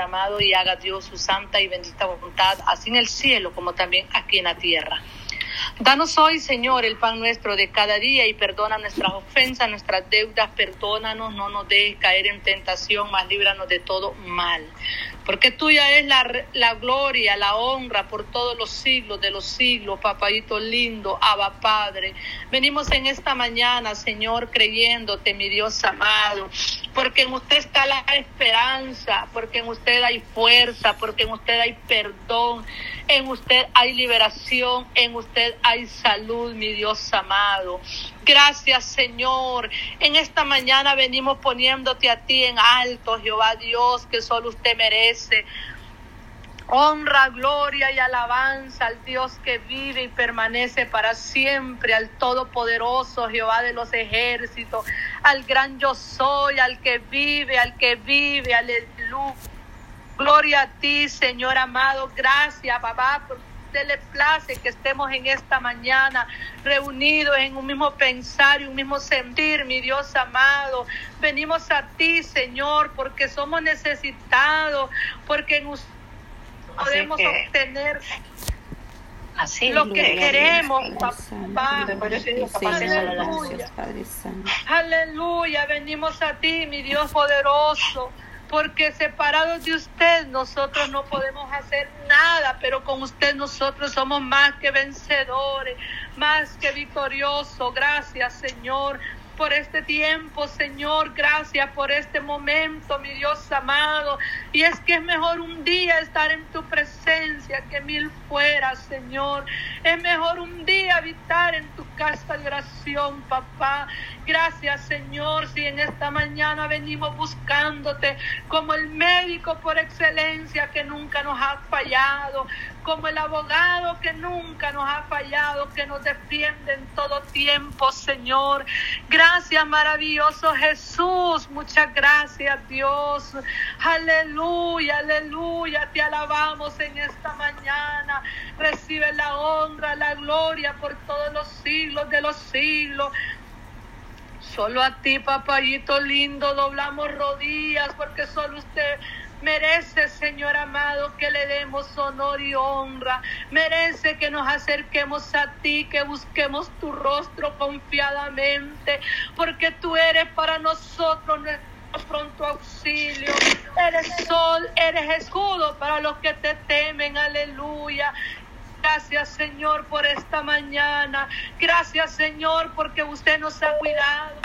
Amado, y haga Dios su santa y bendita voluntad, así en el cielo como también aquí en la tierra. Danos hoy, Señor, el pan nuestro de cada día y perdona nuestras ofensas, nuestras deudas, perdónanos, no nos dejes caer en tentación, mas líbranos de todo mal. Porque tuya es la, la gloria, la honra por todos los siglos de los siglos, papayito lindo, Abba Padre. Venimos en esta mañana, Señor, creyéndote, mi Dios amado, porque en usted está la esperanza, porque en usted hay fuerza, porque en usted hay perdón, en usted hay liberación, en usted hay salud, mi Dios amado. Gracias, Señor. En esta mañana venimos poniéndote a ti en alto, Jehová Dios, que solo usted merece. Honra, gloria y alabanza al Dios que vive y permanece para siempre, al Todopoderoso Jehová de los ejércitos, al gran yo soy, al que vive, al que vive, aleluya. Gloria a ti, Señor amado. Gracias, papá, por le place que estemos en esta mañana reunidos en un mismo pensar y un mismo sentir, mi Dios amado. Venimos a ti, Señor, porque somos necesitados, porque en podemos obtener Así lo que queremos, papá. Aleluya. Aleluya. Venimos a ti, mi Dios poderoso porque separados de usted nosotros no podemos hacer nada, pero con usted nosotros somos más que vencedores, más que victoriosos. Gracias, Señor por este tiempo, Señor. Gracias por este momento, mi Dios amado. Y es que es mejor un día estar en tu presencia que mil fuera, Señor. Es mejor un día habitar en tu casa de oración, papá. Gracias, Señor, si en esta mañana venimos buscándote como el médico por excelencia que nunca nos ha fallado, como el abogado que nunca nos ha fallado, que nos defiende en todo tiempo, Señor. Gracias, maravilloso Jesús. Muchas gracias, Dios. Aleluya, aleluya. Te alabamos en esta mañana. Recibe la honra, la gloria por todos los siglos de los siglos. Solo a ti, papayito lindo, doblamos rodillas porque solo usted Merece, Señor amado, que le demos honor y honra. Merece que nos acerquemos a ti, que busquemos tu rostro confiadamente, porque tú eres para nosotros nuestro pronto auxilio. Eres sol, eres escudo para los que te temen. Aleluya. Gracias Señor por esta mañana. Gracias Señor porque usted nos ha cuidado.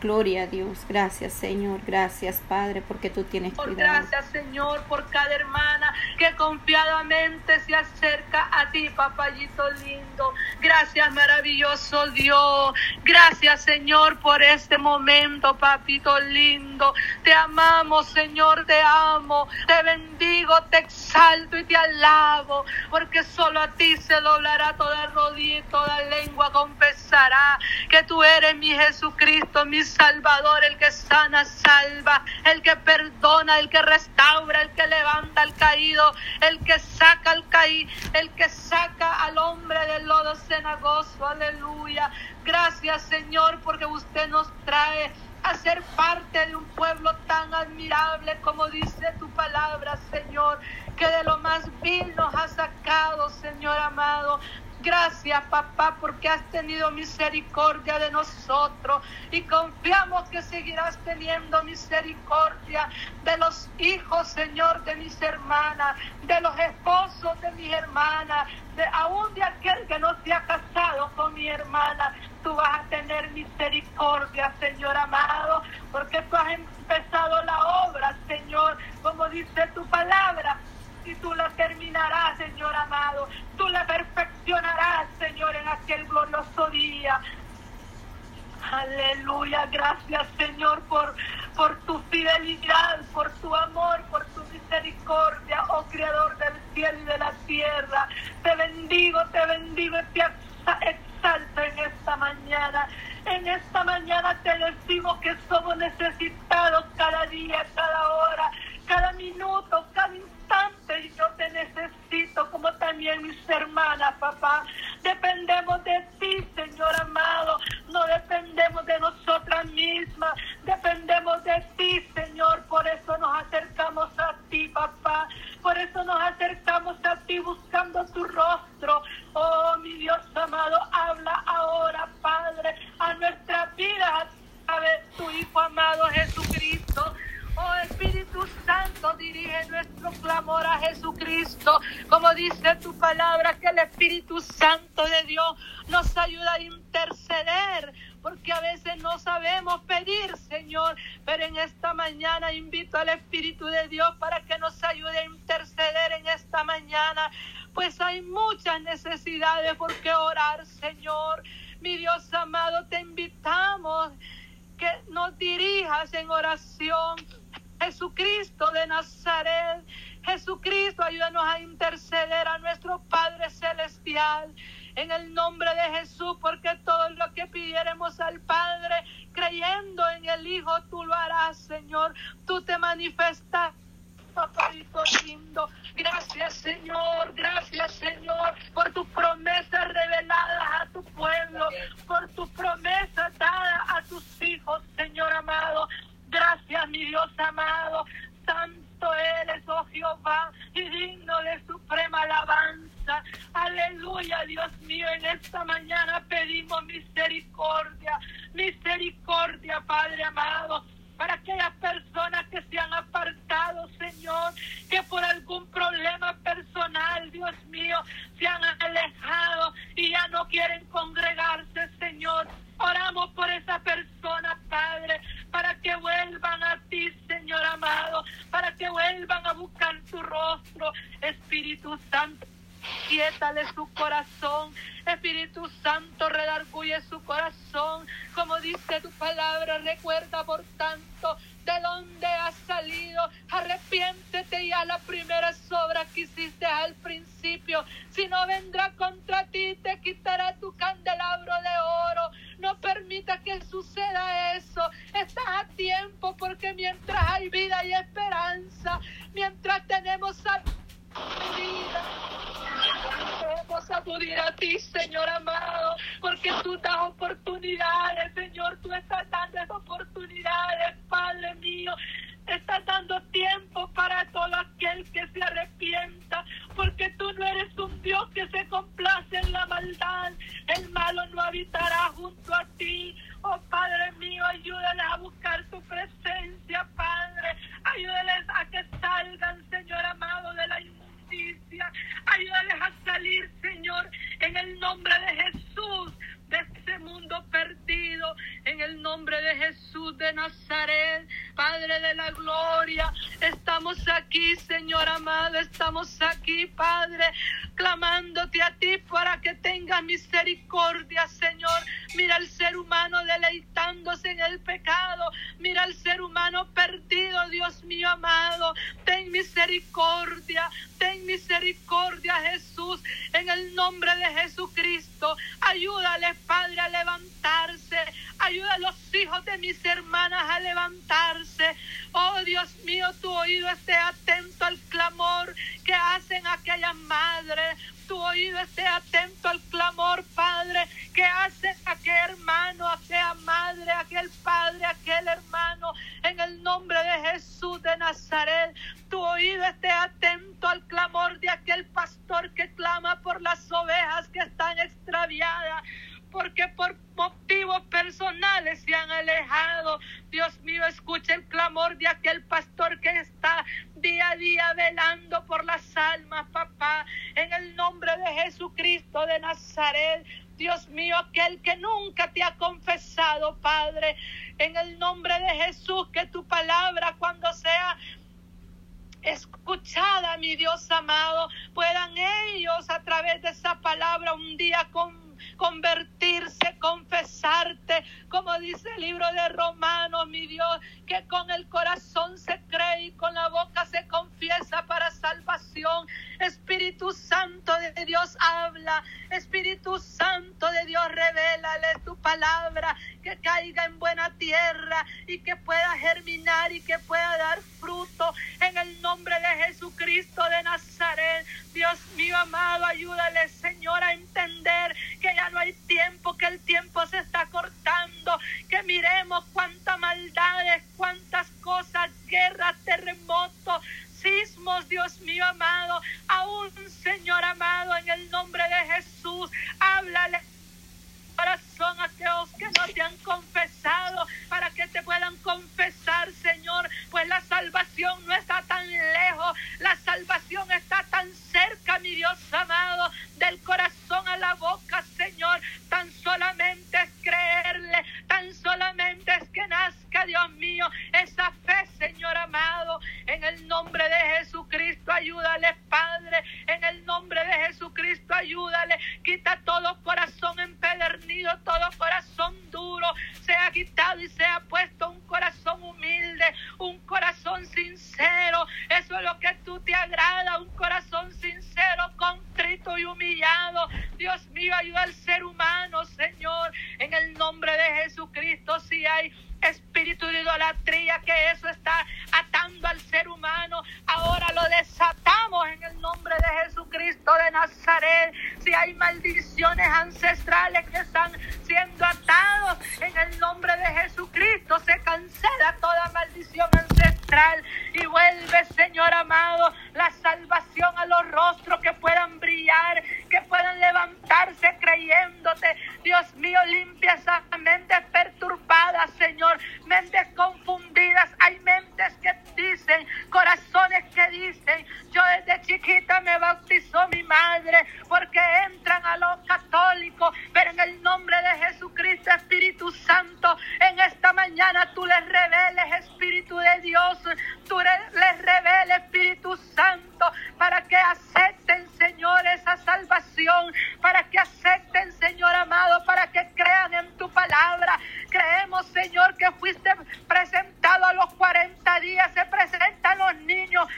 Gloria a Dios. Gracias, Señor. Gracias, Padre, porque tú tienes cuidado. Gracias, Señor, por cada hermana que confiadamente se acerca a ti, papayito lindo. Gracias, maravilloso Dios. Gracias, Señor, por este momento, papito lindo. Te amamos, Señor, te amo. Te bendigo, te exalto y te alabo, porque solo a ti se doblará toda rodilla y toda lengua confesará que tú eres mi Jesucristo, mi Salvador, el que sana, salva, el que perdona, el que restaura, el que levanta al caído, el que saca al caído, el que saca al hombre del lodo cenagoso. Aleluya. Gracias, Señor, porque usted nos trae a ser parte de un pueblo tan admirable como dice tu palabra, Señor, que de lo más vil nos ha sacado, Señor amado. Gracias, papá, porque has tenido misericordia de nosotros y confiamos que seguirás teniendo misericordia de los hijos, Señor, de mis hermanas, de los esposos de mis hermanas, de aún de aquel que no se ha casado con mi hermana. Tú vas a tener misericordia, Señor amado, porque tú has empezado la obra, Señor, como dice tu palabra y tú la terminarás, Señor amado. Tú la perfeccionarás, Señor, en aquel glorioso día. Aleluya, gracias, Señor, por, por tu fidelidad, por tu amor, por tu misericordia, oh Creador del cielo y de la tierra. Te bendigo, te bendigo y te exalto en esta mañana. En esta mañana te decimos que somos necesitados cada día, cada hora, cada minuto, cada instante y yo te necesito como también mis hermanas, papá. Dependemos de ti, Señor amado. Porque a veces no sabemos pedir, Señor, pero en esta mañana invito al Espíritu de Dios para que nos ayude a interceder en esta mañana, pues hay muchas necesidades por qué orar, Señor. Mi Dios amado, te invitamos que nos dirijas en oración. Jesucristo de Nazaret, Jesucristo, ayúdanos a interceder a nuestro Padre Celestial en el nombre de Jesús, creyendo en el Hijo, tú lo harás, Señor. Tú te manifestas. Papadito lindo, gracias Señor, gracias Señor por tus promesas reveladas a tu pueblo, por tu promesa dada a tus hijos, Señor amado. Gracias, mi Dios amado. Santo eres, oh Jehová, y digno de suprema alabanza. Aleluya, Dios mío, en esta mañana pedimos misericordia, misericordia, Padre amado para aquellas personas que se han apartado, Señor, que por algún problema personal, Dios mío, se han alejado y ya no quieren congregarse, Señor. Oramos por esa persona, Padre, para que vuelvan a ti, Señor amado, para que vuelvan a buscar tu rostro, Espíritu Santo. Quiétale su corazón, Espíritu Santo, redarguye su corazón, como dice tu palabra, recuerda por tanto de dónde has salido, arrepiéntete y a la primera obras que hiciste al principio, si no vendrá contra ti, te quitará tu candelabro de oro, no permita que suceda eso, estás a tiempo porque mientras hay vida y esperanza, mientras tenemos vida, Vamos a acudir a ti, Señor nombre de Jesús, de este mundo perdido, en el nombre de Jesús de Nazaret, Padre de la gloria. Estamos aquí, Señor amado, estamos aquí, Padre, clamándote a ti para que tengas misericordia, Señor. Mira al ser humano deleitándose en el pecado. Mira al ser humano perdido, Dios mío amado. Ten misericordia, ten misericordia, Jesús, en el nombre de Jesucristo. Ayúdale, Padre, a levantarse. Ayuda a los hijos de mis hermanas a levantarse. Oh Dios mío, tu oído esté atento al clamor que hacen aquellas madres. Tu oído esté atento al clamor, Padre, que hace aquel hermano, aquella madre, aquel padre, aquel hermano, en el nombre de Jesús de Nazaret. Tu oído esté atento al clamor de aquel pastor que clama por las ovejas que están extraviadas porque por motivos personales se han alejado. Dios mío, escucha el clamor de aquel pastor que está día a día velando por las almas, papá, en el nombre de Jesucristo de Nazaret. Dios mío, aquel que nunca te ha confesado, Padre, en el nombre de Jesús, que tu palabra cuando sea escuchada, mi Dios amado, puedan ellos a través de esa palabra un día con convertirse, confesarte, como dice el libro de Romanos, mi Dios, que con el corazón se cree y con la boca se confiesa para salvación. Espíritu Santo de Dios habla, Espíritu Santo de Dios revélale tu palabra, que caiga en buena tierra y que pueda germinar y que pueda dar fruto en el nombre de Jesucristo de Nazaret. Dios mío amado, Amado del corazón ayuda al ser humano, Señor. En el nombre de Jesucristo, si hay espíritu de idolatría que eso está atando al ser humano, ahora lo desatamos en el nombre de Jesucristo de Nazaret. Si hay maldiciones ancestrales que están siendo atados, en el nombre de Jesucristo se cancela toda maldición ancestral y vuelve, Señor amado, la salvación a los rostros que levantarse creyéndote. Dios mío, limpia esas mentes perturbadas, Señor, mentes confundidas. Hay mentes que dicen, corazones que dicen, yo desde chiquita me bautizó mi madre porque entran a los católicos, pero en el nombre de Jesucristo, Espíritu Santo, en esta mañana tú les reveles, Espíritu de Dios, tú les reveles, Espíritu Santo, para que acepten, para que acepten, Señor amado, para que crean en tu palabra. Creemos, Señor, que fuiste presentado a los 40 días, se presentan los niños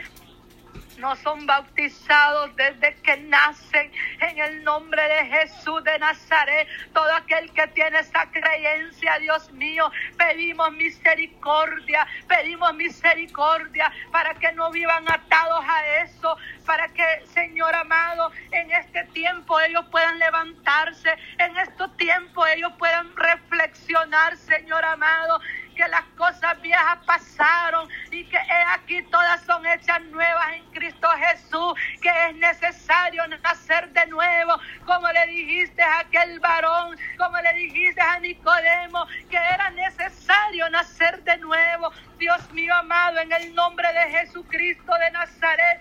no son bautizados desde que nacen en el nombre de Jesús de Nazaret. Todo aquel que tiene esa creencia, Dios mío, pedimos misericordia, pedimos misericordia para que no vivan atados a eso, para que, Señor amado, en este tiempo ellos puedan levantarse, en estos tiempos ellos puedan reflexionar, Señor amado, que las cosas viejas pasaron y que aquí todas son hechas nuevas en Cristo Jesús, que es necesario nacer de nuevo, como le dijiste a aquel varón, como le dijiste a Nicodemo, que era necesario nacer de nuevo. Dios mío amado, en el nombre de Jesucristo de Nazaret,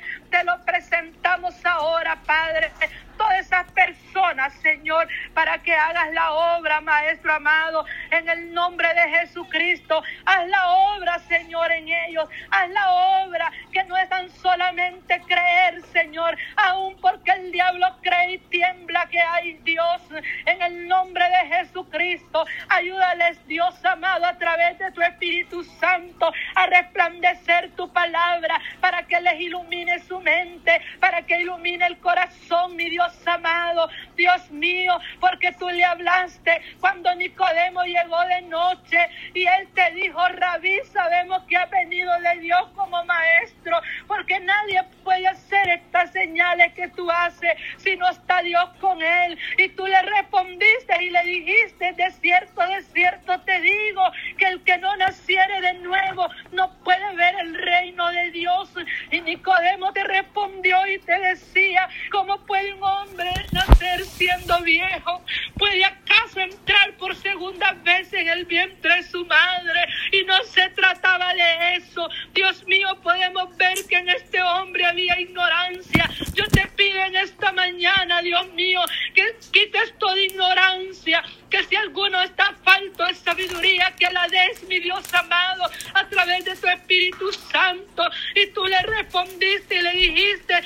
hagas la obra, Maestro amado, en el nombre de Jesucristo. Haz la obra, Señor, en ellos. Haz la obra que no es tan solamente creer, Señor, aún porque el diablo cree y tiembla que hay Dios. En el nombre de Jesucristo, ayúdales, Dios amado, a través de tu Espíritu Santo, a resplandecer tu palabra, para que les ilumine su mente, para que ilumine el corazón, mi Dios amado, Dios mío, porque tú le hablaste cuando Nicodemo llegó de noche y él te dijo, Rabí, sabemos que ha venido de Dios como maestro, porque nadie puede hacer estas señales que tú haces si no está Dios con él. Y tú le respondiste y le dijiste, de cierto, de cierto te digo, que el que no naciere de nuevo no puede ver el reino de Dios. Y Nicodemo te respondió y te decía, ¿cómo puede un hombre nacer siendo viejo? ¿Puede acaso entrar por segunda vez en el vientre de su madre? Y no se trataba de eso. Dios mío, podemos ver que en este hombre había ignorancia. Yo te pido en esta mañana, Dios mío, que quites toda ignorancia, que si alguno está falto de sabiduría, que la des, mi Dios amado, a través de tu Espíritu Santo. Y tú le respondiste y le dijiste,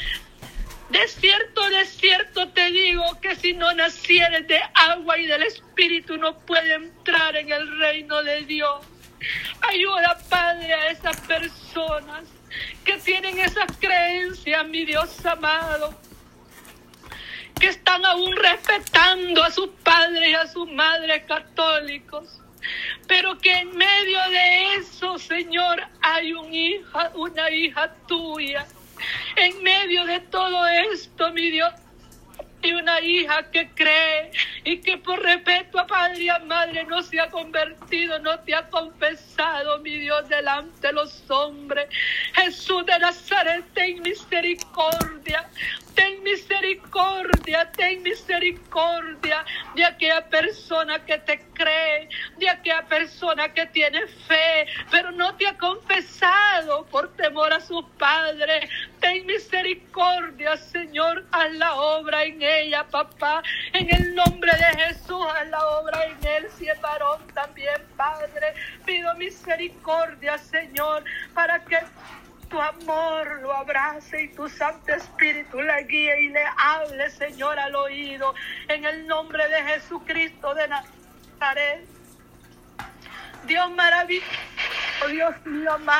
de cierto, de cierto te digo que si no nacieres de agua y del Espíritu no puede entrar en el reino de Dios. Ayuda, Padre, a esas personas que tienen esas creencias, mi Dios amado, que están aún respetando a sus padres y a sus madres católicos. Pero que en medio de eso, Señor, hay un hija, una hija tuya en medio de todo esto, mi Dios, y una hija que cree y que por respeto a padre y a madre no se ha convertido, no te ha confesado, mi Dios, delante de los hombres. Jesús de Nazaret, ten misericordia ten misericordia, ten misericordia de aquella persona que te cree, de aquella persona que tiene fe, pero no te ha confesado por a su padre. Ten misericordia, Señor, haz la obra en ella, papá. En el nombre de Jesús, haz la obra en él, si es varón también, Padre. Pido misericordia, Señor, para que tu amor lo abrace y tu Santo Espíritu le guíe y le hable, Señor, al oído. En el nombre de Jesucristo de Nazaret. Dios maravilloso, Dios mío amado.